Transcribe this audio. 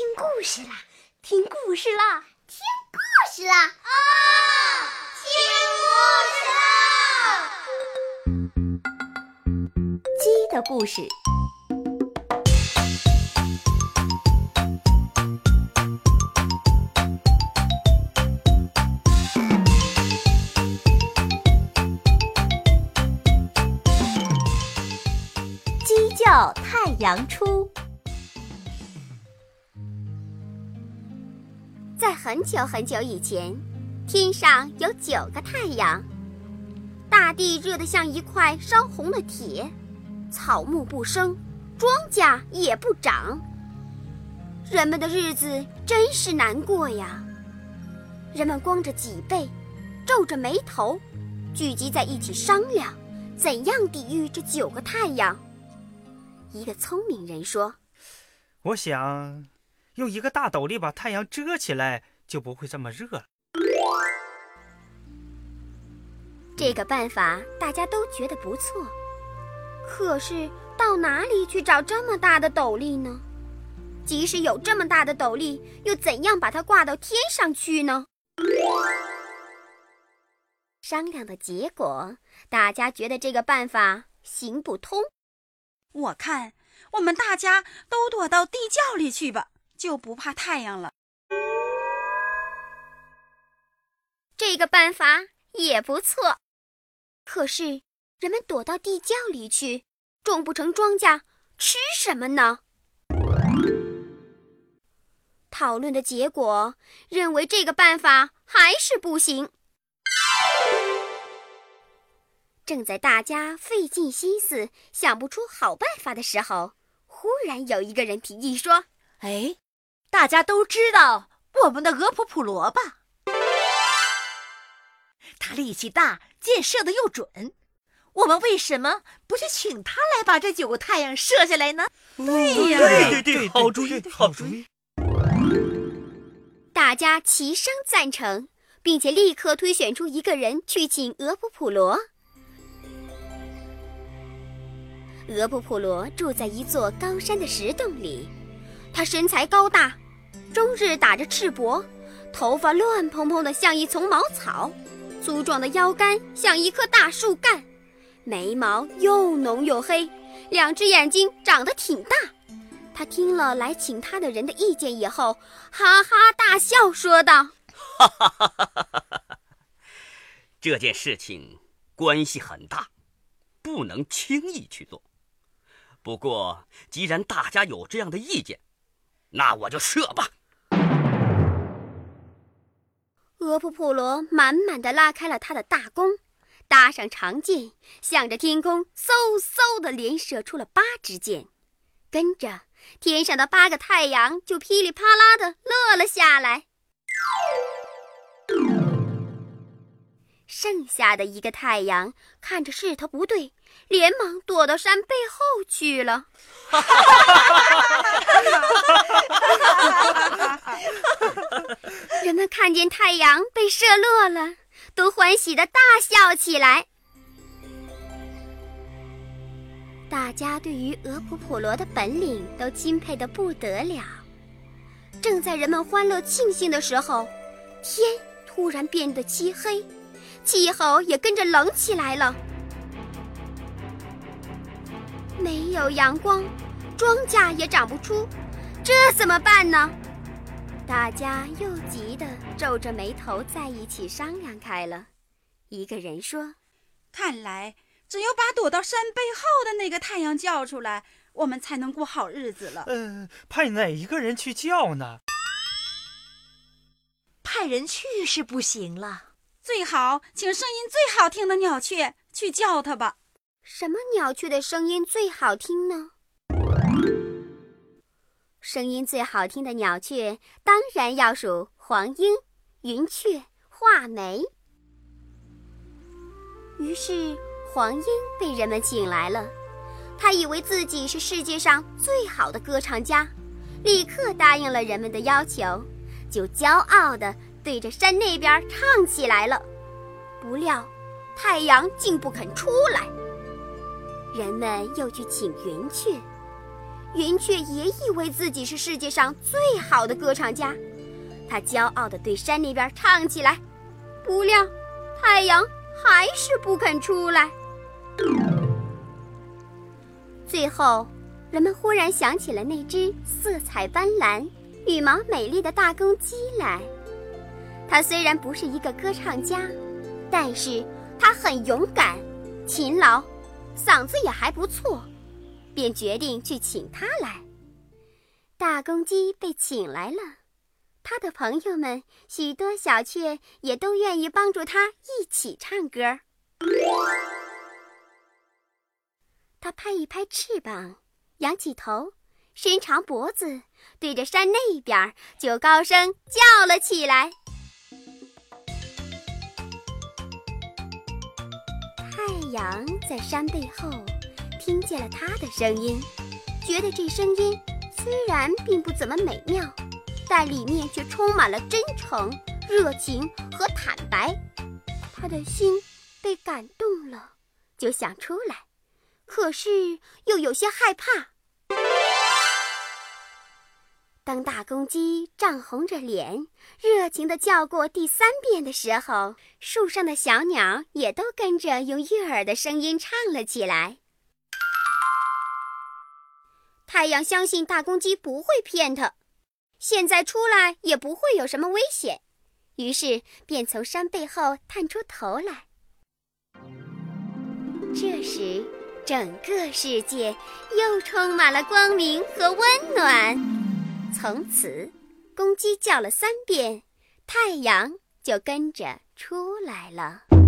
听故事啦！听故事啦！听故事啦！啊，听故事啦！鸡的故事。鸡叫太阳出。在很久很久以前，天上有九个太阳，大地热得像一块烧红的铁，草木不生，庄稼也不长，人们的日子真是难过呀。人们光着脊背，皱着眉头，聚集在一起商量，怎样抵御这九个太阳。一个聪明人说：“我想。”用一个大斗笠把太阳遮起来，就不会这么热了。这个办法大家都觉得不错，可是到哪里去找这么大的斗笠呢？即使有这么大的斗笠，又怎样把它挂到天上去呢？商量的结果，大家觉得这个办法行不通。我看，我们大家都躲到地窖里去吧。就不怕太阳了。这个办法也不错，可是人们躲到地窖里去，种不成庄稼，吃什么呢？讨论的结果认为这个办法还是不行。正在大家费尽心思想不出好办法的时候，忽然有一个人提议说：“哎。”大家都知道我们的俄普普罗吧？他力气大，箭射的又准。我们为什么不去请他来把这九个太阳射下来呢？对呀，对对对，好主意，好主意！大家齐声赞成，并且立刻推选出一个人去请俄普普罗。俄普普罗住在一座高山的石洞里。他身材高大，终日打着赤膊，头发乱蓬蓬的像一丛茅草，粗壮的腰杆像一棵大树干，眉毛又浓又黑，两只眼睛长得挺大。他听了来请他的人的意见以后，哈哈大笑，说道：“哈哈哈哈哈哈！这件事情关系很大，不能轻易去做。不过既然大家有这样的意见，”那我就射吧！俄普普罗满满的拉开了他的大弓，搭上长箭，向着天空嗖嗖的连射出了八支箭，跟着天上的八个太阳就噼里啪啦的落了下来。剩下的一个太阳看着势头不对，连忙躲到山背后去了。人们看见太阳被射落了，都欢喜的大笑起来。大家对于俄普普罗的本领都钦佩的不得了。正在人们欢乐庆幸的时候，天突然变得漆黑，气候也跟着冷起来了。没有阳光，庄稼也长不出，这怎么办呢？大家又急得皱着眉头，在一起商量开了。一个人说：“看来只有把躲到山背后的那个太阳叫出来，我们才能过好日子了。”呃，派哪一个人去叫呢？派人去是不行了，最好请声音最好听的鸟雀去叫它吧。什么鸟雀的声音最好听呢？声音最好听的鸟雀当然要数黄莺、云雀、画眉。于是黄莺被人们请来了，他以为自己是世界上最好的歌唱家，立刻答应了人们的要求，就骄傲地对着山那边唱起来了。不料太阳竟不肯出来。人们又去请云雀，云雀也以为自己是世界上最好的歌唱家，他骄傲地对山那边唱起来。不料，太阳还是不肯出来。最后，人们忽然想起了那只色彩斑斓、羽毛美丽的大公鸡来。他虽然不是一个歌唱家，但是他很勇敢、勤劳，嗓子也还不错，便决定去请他来。大公鸡被请来了，它的朋友们许多小雀也都愿意帮助它一起唱歌。它拍一拍翅膀，仰起头，伸长脖子，对着山那边就高声叫了起来。太阳在山背后听见了他的声音，觉得这声音虽然并不怎么美妙，但里面却充满了真诚、热情和坦白。他的心被感动了，就想出来。可是又有些害怕。当大公鸡涨红着脸，热情地叫过第三遍的时候，树上的小鸟也都跟着用悦耳的声音唱了起来。太阳相信大公鸡不会骗它，现在出来也不会有什么危险，于是便从山背后探出头来。这时。整个世界又充满了光明和温暖。从此，公鸡叫了三遍，太阳就跟着出来了。